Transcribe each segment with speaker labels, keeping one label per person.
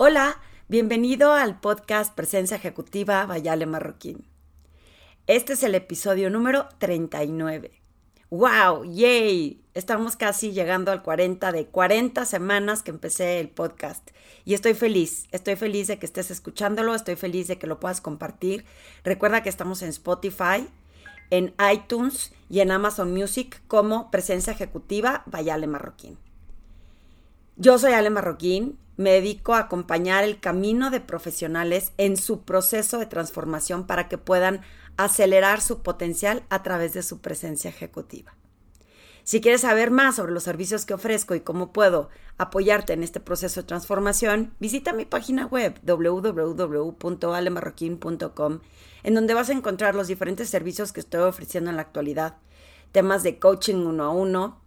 Speaker 1: Hola, bienvenido al podcast Presencia Ejecutiva Vayale Marroquín. Este es el episodio número 39. ¡Wow! ¡Yay! Estamos casi llegando al 40 de 40 semanas que empecé el podcast. Y estoy feliz, estoy feliz de que estés escuchándolo, estoy feliz de que lo puedas compartir. Recuerda que estamos en Spotify, en iTunes y en Amazon Music como Presencia Ejecutiva Vayale Marroquín. Yo soy Ale Marroquín me dedico a acompañar el camino de profesionales en su proceso de transformación para que puedan acelerar su potencial a través de su presencia ejecutiva. Si quieres saber más sobre los servicios que ofrezco y cómo puedo apoyarte en este proceso de transformación, visita mi página web www.alemarroquin.com, en donde vas a encontrar los diferentes servicios que estoy ofreciendo en la actualidad. Temas de coaching uno a uno,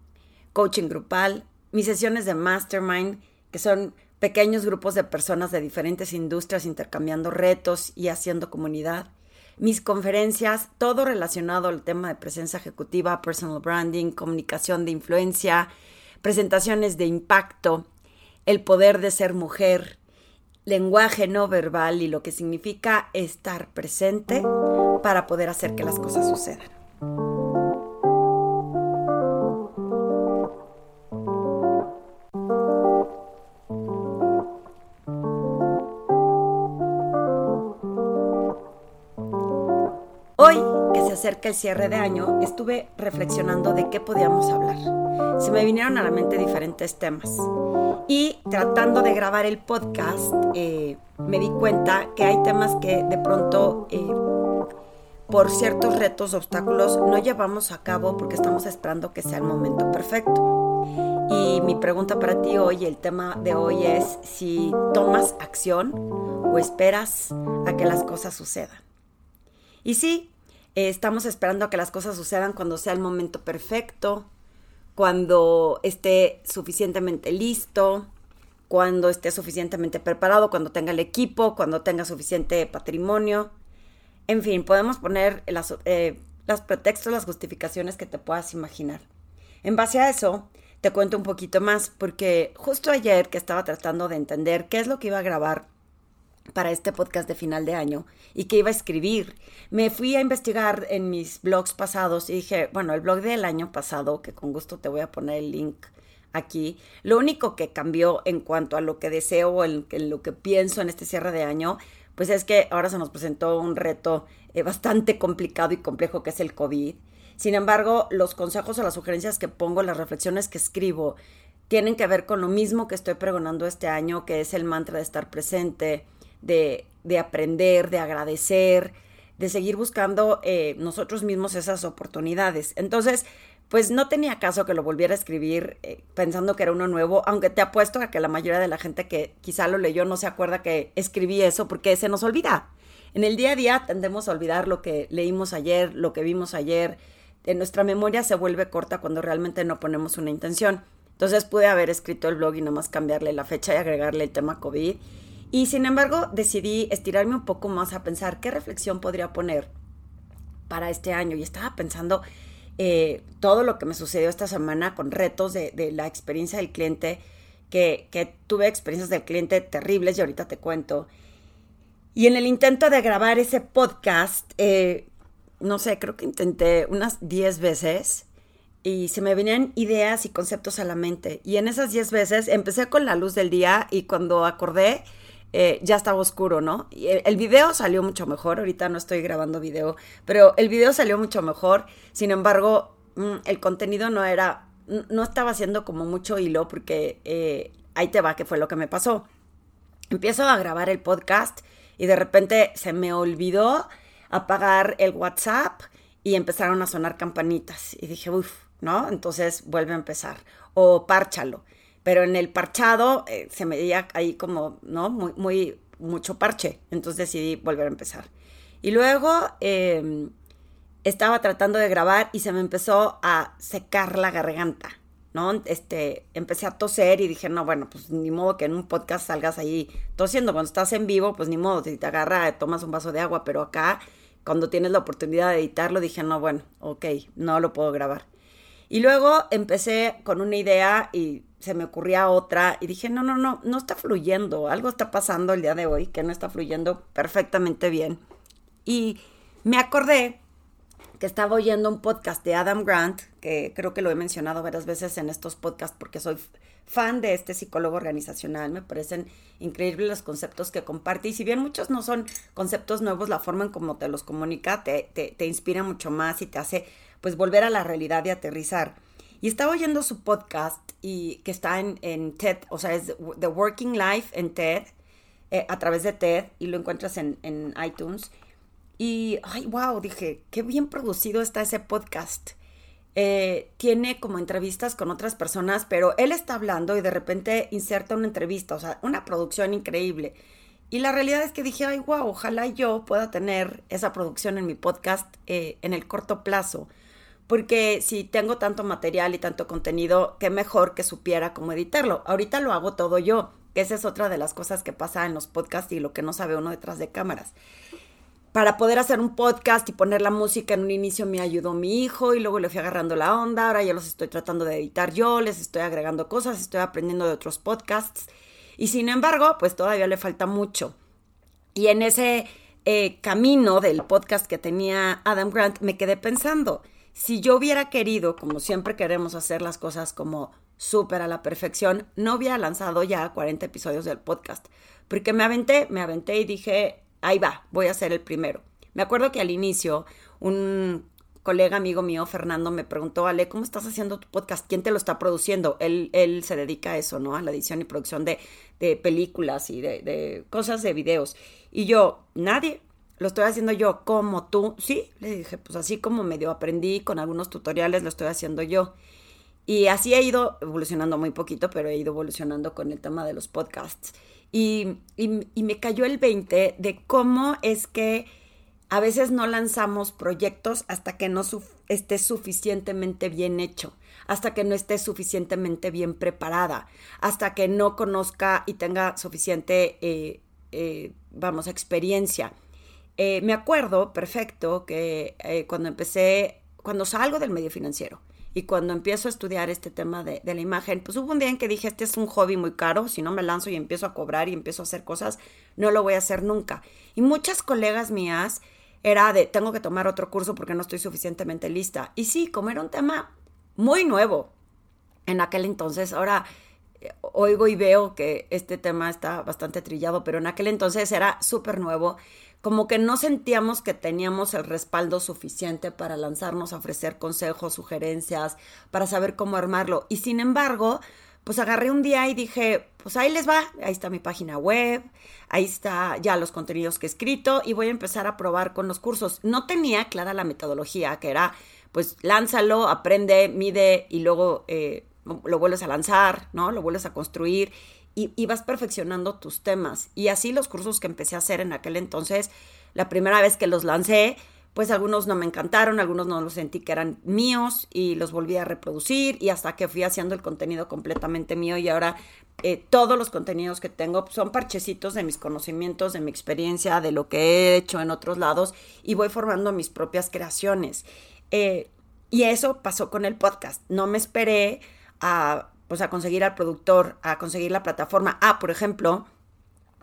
Speaker 1: coaching grupal, mis sesiones de mastermind, que son pequeños grupos de personas de diferentes industrias intercambiando retos y haciendo comunidad. Mis conferencias, todo relacionado al tema de presencia ejecutiva, personal branding, comunicación de influencia, presentaciones de impacto, el poder de ser mujer, lenguaje no verbal y lo que significa estar presente para poder hacer que las cosas sucedan. Acerca el cierre de año, estuve reflexionando de qué podíamos hablar. Se me vinieron a la mente diferentes temas. Y tratando de grabar el podcast, eh, me di cuenta que hay temas que de pronto, eh, por ciertos retos, obstáculos, no llevamos a cabo porque estamos esperando que sea el momento perfecto. Y mi pregunta para ti hoy, el tema de hoy es si tomas acción o esperas a que las cosas sucedan. Y sí, eh, estamos esperando a que las cosas sucedan cuando sea el momento perfecto, cuando esté suficientemente listo, cuando esté suficientemente preparado, cuando tenga el equipo, cuando tenga suficiente patrimonio. En fin, podemos poner las, eh, los pretextos, las justificaciones que te puedas imaginar. En base a eso, te cuento un poquito más, porque justo ayer que estaba tratando de entender qué es lo que iba a grabar para este podcast de final de año y que iba a escribir. Me fui a investigar en mis blogs pasados y dije, bueno, el blog del año pasado, que con gusto te voy a poner el link aquí, lo único que cambió en cuanto a lo que deseo o en, lo que pienso en este cierre de año, pues es que ahora se nos presentó un reto eh, bastante complicado y complejo que es el COVID. Sin embargo, los consejos o las sugerencias que pongo, las reflexiones que escribo, tienen que ver con lo mismo que estoy pregonando este año, que es el mantra de estar presente, de, aprender, de agradecer, de seguir buscando eh, nosotros mismos esas oportunidades. Entonces, pues no tenía caso que lo volviera a escribir eh, pensando que era uno nuevo, aunque te apuesto a que la mayoría de la gente que quizá lo leyó no se acuerda que escribí eso porque se nos olvida. En el día a día tendemos a olvidar lo que leímos ayer, lo que vimos ayer. En nuestra memoria se vuelve corta cuando realmente no ponemos una intención. Entonces pude haber escrito el blog y nomás cambiarle la fecha y agregarle el tema COVID y sin embargo, decidí estirarme un poco más a pensar qué reflexión podría poner para este año. Y estaba pensando eh, todo lo que me sucedió esta semana con retos de, la experiencia del cliente, que, tuve experiencias del cliente terribles y ahorita te cuento. Y en el intento de grabar ese podcast, eh, no sé, creo que intenté unas 10 veces y se me venían ideas y conceptos a la mente. Y en esas 10 veces empecé con la luz del día y cuando acordé, eh, ya estaba oscuro, ¿no? El, video salió mucho mejor, ahorita no estoy grabando video, pero el video salió mucho mejor, sin embargo, mm, el contenido no era, no estaba haciendo como mucho hilo porque eh, ahí te va, que fue lo que me pasó. Empiezo a grabar el podcast y de repente se me olvidó apagar el WhatsApp y empezaron a sonar campanitas y dije, uff, ¿no? Entonces vuelve a empezar o párchalo pero en el parchado eh, se me veía ahí como, ¿no? Muy, muy, mucho parche, entonces decidí volver a empezar. Y luego em, estaba tratando de grabar y se me empezó a secar la garganta, ¿no? Este, empecé a toser y dije, no, bueno, pues ni modo que en un podcast salgas ahí tosiendo, cuando estás en vivo, pues ni modo, si te agarra, tomas un vaso de agua, pero acá, cuando tienes la oportunidad de editarlo, dije, no, bueno, ok, no lo puedo grabar. Y luego empecé con una idea y se me ocurría otra y dije, no, no, no, no está fluyendo, algo está pasando el día de hoy que no está fluyendo perfectamente bien. Y me acordé que estaba oyendo un podcast de Adam Grant, que creo que lo he mencionado varias veces en estos podcasts porque soy fan de este psicólogo organizacional, me parecen increíbles los conceptos que comparte y si bien muchos no son conceptos nuevos, la forma en cómo te los comunica te, te, te inspira mucho más y te hace pues volver a la realidad y aterrizar. Y estaba oyendo su podcast y que está en, en TED, o sea, es The Working Life en TED, eh, a través de TED, y lo encuentras en, en iTunes. Y, ay, wow, dije, qué bien producido está ese podcast. Eh, tiene como entrevistas con otras personas, pero él está hablando y de repente inserta una entrevista, o sea, una producción increíble. Y la realidad es que dije, ay, wow, ojalá yo pueda tener esa producción en mi podcast eh, en el corto plazo porque si tengo tanto material y tanto contenido, qué mejor que supiera cómo editarlo. Ahorita lo hago todo yo, que esa es otra de las cosas que pasa en los podcasts y lo que no sabe uno detrás de cámaras. Para poder hacer un podcast y poner la música en un inicio me ayudó mi hijo y luego le fui agarrando la onda, ahora ya los estoy tratando de editar yo, les estoy agregando cosas, estoy aprendiendo de otros podcasts y sin embargo, pues todavía le falta mucho. Y en ese eh, camino del podcast que tenía Adam Grant me quedé pensando, si yo hubiera querido, como siempre queremos hacer las cosas como súper a la perfección, no hubiera lanzado ya 40 episodios del podcast. Porque me aventé, me aventé y dije, ahí va, voy a ser el primero. Me acuerdo que al inicio un colega amigo mío, Fernando, me preguntó, Ale, ¿cómo estás haciendo tu podcast? ¿Quién te lo está produciendo? Él, él se dedica a eso, ¿no? A la edición y producción de, de películas y de, de cosas de videos. Y yo, nadie, lo estoy haciendo yo como tú. Sí, le dije, pues así como medio aprendí con algunos tutoriales, lo estoy haciendo yo. Y así he ido evolucionando muy poquito, pero he ido evolucionando con el tema de los podcasts. Y, y, me cayó el 20 de cómo es que a veces no lanzamos proyectos hasta que no esté suficientemente bien hecho, hasta que no esté suficientemente bien preparada, hasta que no conozca y tenga suficiente, eh, eh, vamos, experiencia. Eh, me acuerdo perfecto que eh, cuando empecé, cuando salgo del medio financiero y cuando empiezo a estudiar este tema de, de, la imagen, pues hubo un día en que dije, este es un hobby muy caro, si no me lanzo y empiezo a cobrar y empiezo a hacer cosas, no lo voy a hacer nunca. Y muchas colegas mías era de, tengo que tomar otro curso porque no estoy suficientemente lista. Y sí, como era un tema muy nuevo en aquel entonces, ahora eh, oigo y veo que este tema está bastante trillado, pero en aquel entonces era súper nuevo como que no sentíamos que teníamos el respaldo suficiente para lanzarnos a ofrecer consejos, sugerencias, para saber cómo armarlo. Y sin embargo, pues agarré un día y dije, pues ahí les va, ahí está mi página web, ahí está ya los contenidos que he escrito y voy a empezar a probar con los cursos. No tenía clara la metodología, que era, pues lánzalo, aprende, mide y luego eh, lo vuelves a lanzar, ¿no? Lo vuelves a construir y, vas perfeccionando tus temas. Y así los cursos que empecé a hacer en aquel entonces, la primera vez que los lancé, pues algunos no me encantaron, algunos no los sentí que eran míos y los volví a reproducir y hasta que fui haciendo el contenido completamente mío y ahora eh, todos los contenidos que tengo son parchecitos de mis conocimientos, de mi experiencia, de lo que he hecho en otros lados y voy formando mis propias creaciones. Eh, y eso pasó con el podcast. No me esperé a pues a conseguir al productor, a conseguir la plataforma. Ah, por ejemplo,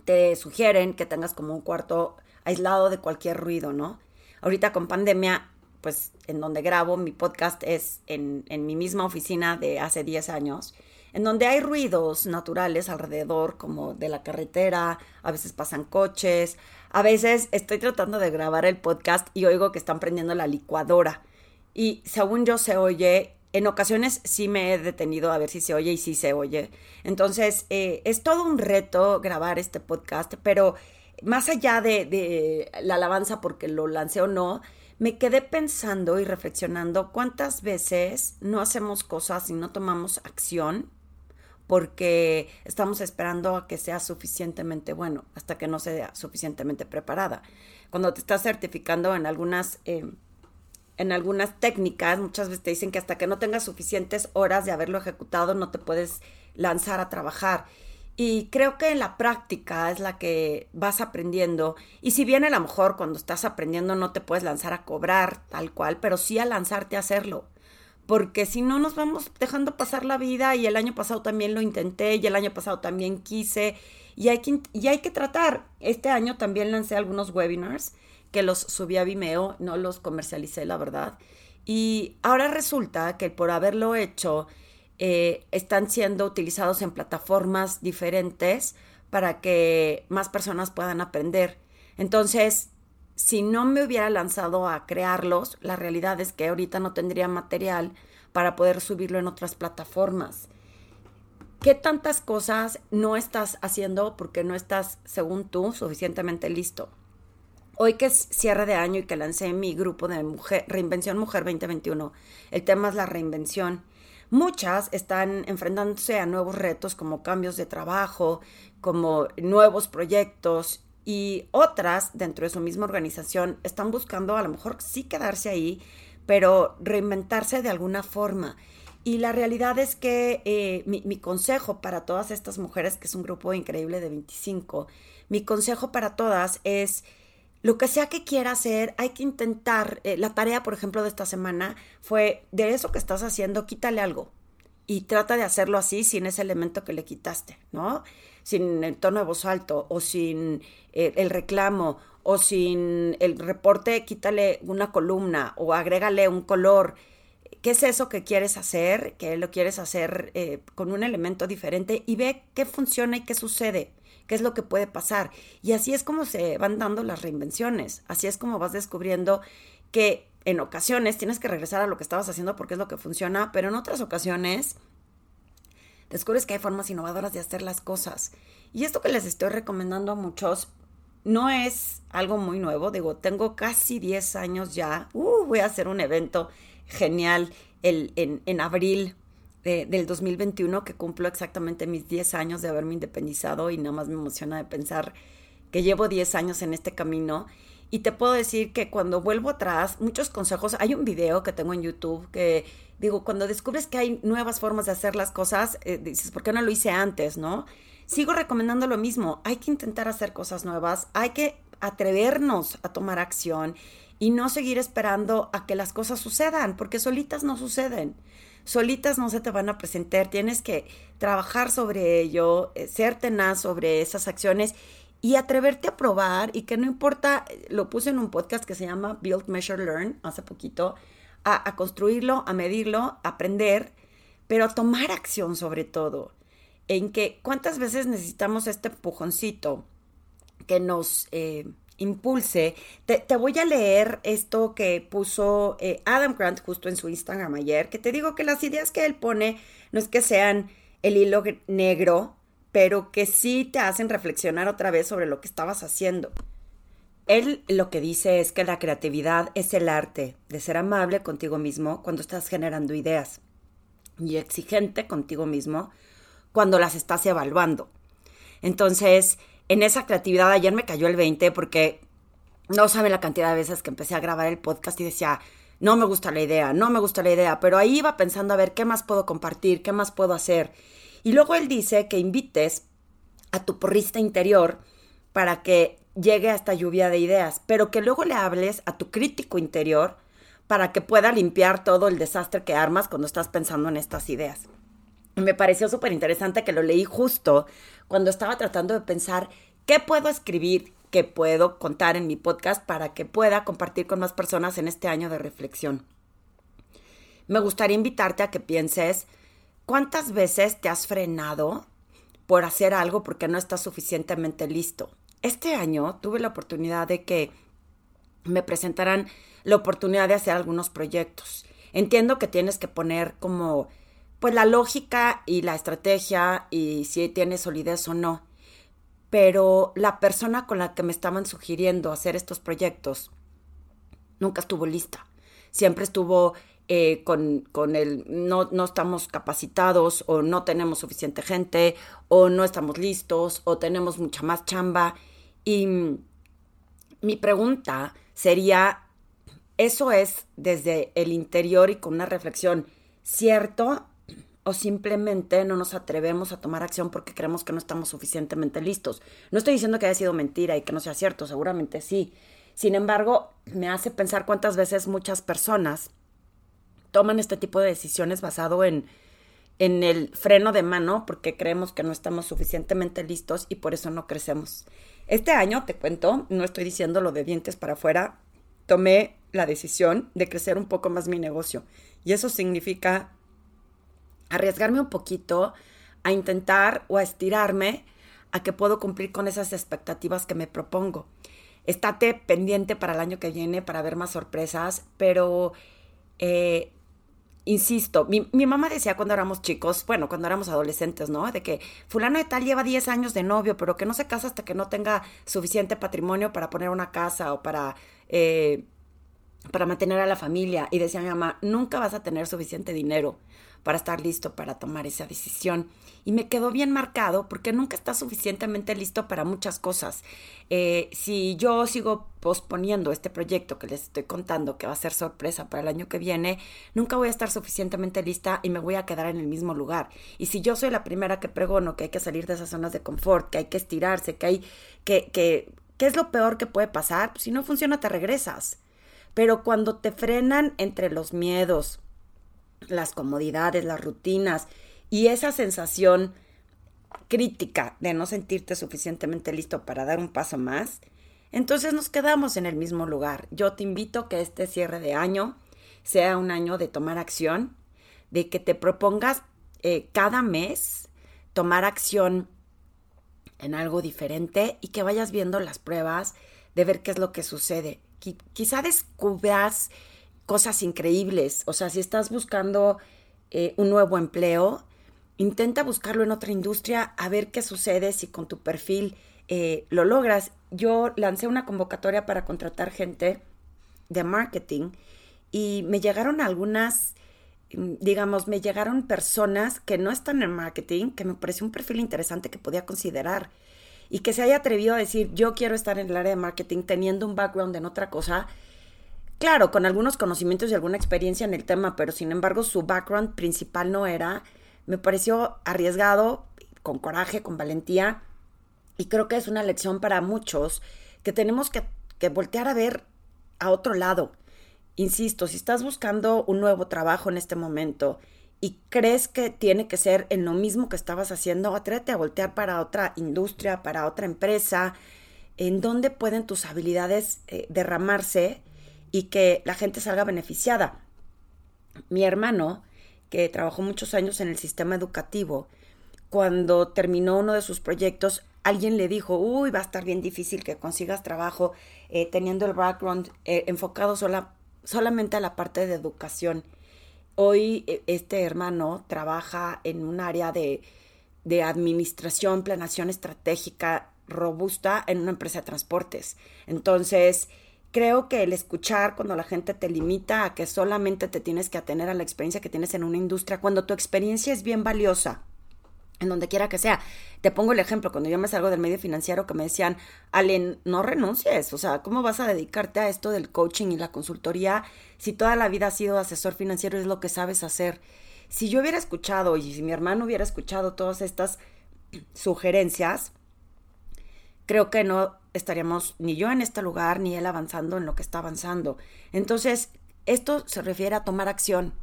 Speaker 1: te sugieren que tengas como un cuarto aislado de cualquier ruido, ¿no? Ahorita con pandemia, pues en donde grabo mi podcast es en, en mi misma oficina de hace 10 años, en donde hay ruidos naturales alrededor, como de la carretera, a veces pasan coches, a veces estoy tratando de grabar el podcast y oigo que están prendiendo la licuadora. Y según yo se oye en ocasiones sí me he detenido a ver si se oye y si se oye. Entonces, eh, es todo un reto grabar este podcast, pero más allá de, la alabanza porque lo lancé o no, me quedé pensando y reflexionando cuántas veces no hacemos cosas y no tomamos acción porque estamos esperando a que sea suficientemente bueno, hasta que no sea suficientemente preparada. Cuando te estás certificando en algunas... Eh, en algunas técnicas, muchas veces te dicen que hasta que no tengas suficientes horas de haberlo ejecutado, no te puedes lanzar a trabajar. Y creo que en la práctica es la que vas aprendiendo. Y si bien a lo mejor cuando estás aprendiendo no te puedes lanzar a cobrar tal cual, pero sí a lanzarte a hacerlo. porque si no nos vamos dejando pasar la vida y el año pasado también lo intenté y el año pasado también quise y hay que, y hay que tratar. Este año también lancé algunos webinars que los subí a Vimeo, no los comercialicé, la verdad. Y ahora resulta que por haberlo hecho, eh, están siendo utilizados en plataformas diferentes para que más personas puedan aprender. Entonces, si no me hubiera lanzado a crearlos, la realidad es que ahorita no tendría material para poder subirlo en otras plataformas. ¿Qué tantas cosas no estás haciendo porque no estás, según tú, suficientemente listo? Hoy que es cierre de año y que lancé mi grupo de mujer, Reinvención Mujer 2021, el tema es la reinvención. Muchas están enfrentándose a nuevos retos como cambios de trabajo, como nuevos proyectos y otras dentro de su misma organización están buscando a lo mejor sí quedarse ahí, pero reinventarse de alguna forma. Y la realidad es que eh, mi, mi, consejo para todas estas mujeres, que es un grupo increíble de 25, mi consejo para todas es lo que sea que quiera hacer, hay que intentar. Eh, la tarea, por ejemplo, de esta semana fue de eso que estás haciendo, quítale algo. Y trata de hacerlo así sin ese elemento que le quitaste, ¿no? Sin el tono de voz alto o sin eh, el reclamo o sin el reporte, quítale una columna o agrégale un color. ¿Qué es eso que quieres hacer? Que lo quieres hacer eh, con un elemento diferente y ve qué funciona y qué sucede qué es lo que puede pasar. Y así es como se van dando las reinvenciones, así es como vas descubriendo que en ocasiones tienes que regresar a lo que estabas haciendo porque es lo que funciona, pero en otras ocasiones descubres que hay formas innovadoras de hacer las cosas. Y esto que les estoy recomendando a muchos no es algo muy nuevo, digo, tengo casi 10 años ya, uh, voy a hacer un evento genial el, en, en abril del 2021 que cumplo exactamente mis 10 años de haberme independizado y nada más me emociona de pensar que llevo 10 años en este camino. Y te puedo decir que cuando vuelvo atrás, muchos consejos, hay un video que tengo en YouTube que digo, cuando descubres que hay nuevas formas de hacer las cosas, eh, dices, ¿por qué no lo hice antes, no? Sigo recomendando lo mismo, hay que intentar hacer cosas nuevas, hay que atrevernos a tomar acción y no seguir esperando a que las cosas sucedan, porque solitas no suceden solitas no se te van a presentar, tienes que trabajar sobre ello, eh, ser tenaz sobre esas acciones y atreverte a probar y que no importa, lo puse en un podcast que se llama Build, Measure, Learn hace poquito, a, construirlo, a medirlo, a aprender, pero a tomar acción sobre todo, en que cuántas veces necesitamos este empujoncito que nos... Eh, impulse. Te, voy a leer esto que puso eh, Adam Grant justo en su Instagram ayer, que te digo que las ideas que él pone no es que sean el hilo negro, pero que sí te hacen reflexionar otra vez sobre lo que estabas haciendo. Él lo que dice es que la creatividad es el arte de ser amable contigo mismo cuando estás generando ideas y exigente contigo mismo cuando las estás evaluando. Entonces, en esa creatividad ayer me cayó el 20 porque no saben la cantidad de veces que empecé a grabar el podcast y decía, no me gusta la idea, no me gusta la idea, pero ahí iba pensando a ver qué más puedo compartir, qué más puedo hacer. Y luego él dice que invites a tu porrista interior para que llegue a esta lluvia de ideas, pero que luego le hables a tu crítico interior para que pueda limpiar todo el desastre que armas cuando estás pensando en estas ideas me pareció súper interesante que lo leí justo cuando estaba tratando de pensar qué puedo escribir, qué puedo contar en mi podcast para que pueda compartir con más personas en este año de reflexión. Me gustaría invitarte a que pienses cuántas veces te has frenado por hacer algo porque no estás suficientemente listo. Este año tuve la oportunidad de que me presentaran la oportunidad de hacer algunos proyectos. Entiendo que tienes que poner como pues la lógica y la estrategia y si tiene solidez o no. Pero la persona con la que me estaban sugiriendo hacer estos proyectos nunca estuvo lista. Siempre estuvo eh, con, con, el no, no estamos capacitados o no tenemos suficiente gente o no estamos listos o tenemos mucha más chamba. Y mi pregunta sería, ¿eso es desde el interior y con una reflexión cierto o simplemente no nos atrevemos a tomar acción porque creemos que no estamos suficientemente listos. No estoy diciendo que haya sido mentira y que no sea cierto, seguramente sí. Sin embargo, me hace pensar cuántas veces muchas personas toman este tipo de decisiones basado en, en el freno de mano porque creemos que no estamos suficientemente listos y por eso no crecemos. Este año, te cuento, no estoy diciendo lo de dientes para afuera, tomé la decisión de crecer un poco más mi negocio y eso significa arriesgarme un poquito a intentar o a estirarme a que puedo cumplir con esas expectativas que me propongo. Estate pendiente para el año que viene para ver más sorpresas, pero eh, insisto, mi, mi, mamá decía cuando éramos chicos, bueno, cuando éramos adolescentes, ¿no? De que fulano de tal lleva 10 años de novio, pero que no se casa hasta que no tenga suficiente patrimonio para poner una casa o para... Eh, para mantener a la familia. Y decía mi mamá, nunca vas a tener suficiente dinero para estar listo para tomar esa decisión. Y me quedó bien marcado porque nunca estás suficientemente listo para muchas cosas. Eh, si yo sigo posponiendo este proyecto que les estoy contando, que va a ser sorpresa para el año que viene, nunca voy a estar suficientemente lista y me voy a quedar en el mismo lugar. Y si yo soy la primera que pregono que hay que salir de esas zonas de confort, que hay que estirarse, que hay que, que, ¿qué es lo peor que puede pasar? Si no funciona, te regresas. Pero cuando te frenan entre los miedos, las comodidades, las rutinas y esa sensación crítica de no sentirte suficientemente listo para dar un paso más, entonces nos quedamos en el mismo lugar. Yo te invito a que este cierre de año sea un año de tomar acción, de que te propongas eh, cada mes tomar acción en algo diferente y que vayas viendo las pruebas de ver qué es lo que sucede. Quizá descubras cosas increíbles. O sea, si estás buscando eh, un nuevo empleo, intenta buscarlo en otra industria a ver qué sucede si con tu perfil eh, lo logras. Yo lancé una convocatoria para contratar gente de marketing y me llegaron algunas, mm, digamos, me llegaron personas que no están en marketing, que me pareció un perfil interesante que podía considerar y que se haya atrevido a decir, yo quiero estar en el área de marketing teniendo un background en otra cosa claro, con algunos conocimientos y alguna experiencia en el tema, pero sin embargo su background principal no era, me pareció arriesgado, con coraje, con valentía, y creo que es una lección para muchos que tenemos que, que voltear a ver a otro lado. Insisto, si estás buscando un nuevo trabajo en este momento y crees que tiene que ser en lo mismo que estabas haciendo, atrévete a voltear para otra industria, para otra empresa, en donde pueden tus habilidades eh, derramarse y que la gente salga beneficiada. Mi hermano, que trabajó muchos años en el sistema educativo, cuando terminó uno de sus proyectos, alguien le dijo, uy, va a estar bien difícil que consigas trabajo eh, teniendo el background eh, enfocado sola, solamente a la parte de educación. Hoy eh, este hermano trabaja en un área de, de administración, planación estratégica robusta en una empresa de transportes. Entonces, creo que el escuchar cuando la gente te limita a que solamente te tienes que atener a la experiencia que tienes en una industria, cuando tu experiencia es bien valiosa, en donde quiera que sea. Te pongo el ejemplo, cuando yo me salgo del medio financiero que me decían, Allen, no renuncies, o sea, ¿cómo vas a dedicarte a esto del coaching y la consultoría si toda la vida has sido asesor financiero y es lo que sabes hacer? Si yo hubiera escuchado y si mi hermano hubiera escuchado todas estas sugerencias, creo que no estaríamos ni yo en este lugar ni él avanzando en lo que está avanzando. Entonces, esto se refiere a tomar acción.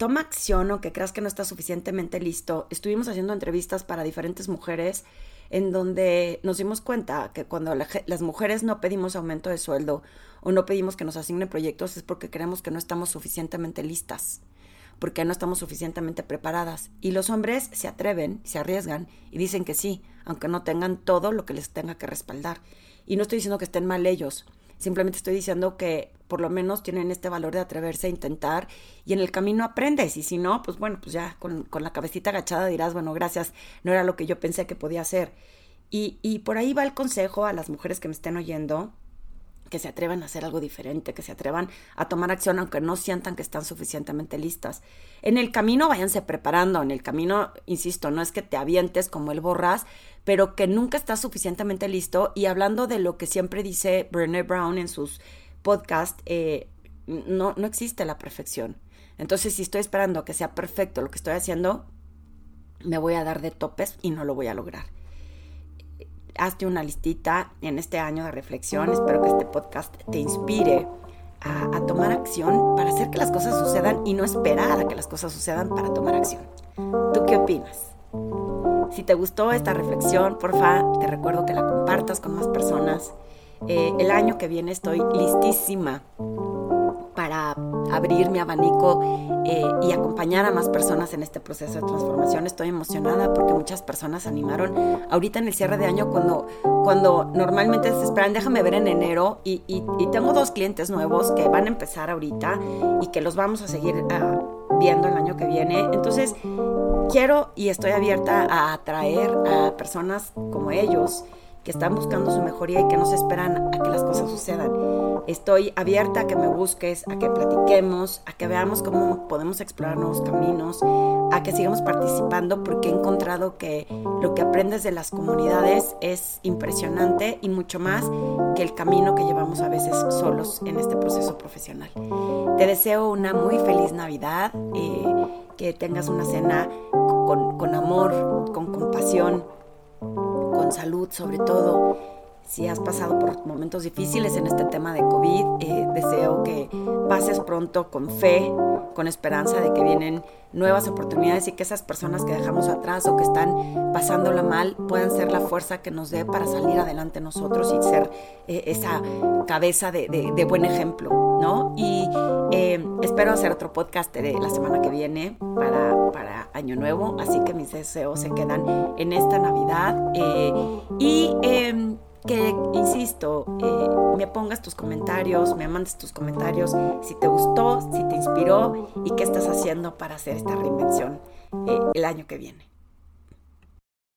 Speaker 1: Toma acción aunque creas que no estás suficientemente listo. Estuvimos haciendo entrevistas para diferentes mujeres en donde nos dimos cuenta que cuando las mujeres no pedimos aumento de sueldo o no pedimos que nos asignen proyectos es porque creemos que no estamos suficientemente listas porque no estamos suficientemente preparadas. Y los hombres se atreven, se arriesgan y dicen que sí, aunque no tengan todo lo que les tenga que respaldar. Y no estoy diciendo que estén mal ellos, simplemente estoy diciendo que por lo menos tienen este valor de atreverse a intentar y en el camino aprendes. Y si no, pues bueno, pues ya con, con la cabecita agachada dirás, bueno, gracias, no era lo que yo pensé que podía hacer. Y, y por ahí va el consejo a las mujeres que me estén oyendo que se atrevan a hacer algo diferente, que se atrevan a tomar acción aunque no sientan que están suficientemente listas. En el camino váyanse preparando, en el camino, insisto, no es que te avientes como el borras, pero que nunca estás suficientemente listo. Y hablando de lo que siempre dice Brené Brown en sus podcasts, eh, no, no existe la perfección. Entonces, si estoy esperando que sea perfecto lo que estoy haciendo, me voy a dar de topes y no lo voy a lograr hazte una listita en este año de reflexión. Espero que este podcast te inspire a, tomar acción para hacer que las cosas sucedan y no esperar a que las cosas sucedan para tomar acción. ¿Tú qué opinas? Si te gustó esta reflexión, porfa, te recuerdo que la compartas con más personas. Eh, el año que viene estoy listísima para abrir mi abanico eh, y acompañar a más personas en este proceso de transformación. Estoy emocionada porque muchas personas animaron ahorita en el cierre de año cuando, cuando normalmente se esperan, déjame ver en enero y, tengo dos clientes nuevos que van a empezar ahorita y que los vamos a seguir ah, viendo el año que viene. Entonces, quiero y estoy abierta a atraer a personas como ellos que están buscando su mejoría y que no se esperan a que las cosas sucedan. Estoy abierta a que me busques, a que platiquemos, a que veamos cómo podemos explorar nuevos caminos, a que sigamos participando porque he encontrado que lo que aprendes de las comunidades es impresionante y mucho más que el camino que llevamos a veces solos en este proceso profesional. Te deseo una muy feliz Navidad, eh, que tengas una cena con, con amor, con compasión con salud sobre todo. Si has pasado por momentos difíciles en este tema de COVID, eh, deseo que pases pronto con fe, con esperanza de que vienen nuevas oportunidades y que esas personas que dejamos atrás o que están pasándola mal puedan ser la fuerza que nos dé para salir adelante nosotros y ser eh, esa cabeza de, buen ejemplo, ¿no? Y eh, espero hacer otro podcast de la semana que viene para, para Año Nuevo, así que mis deseos se quedan en esta Navidad eh, y em, que, insisto, eh, me pongas tus comentarios, me mandes tus comentarios, si te gustó, si te inspiró y qué estás haciendo para hacer esta reinvención eh, el año que viene.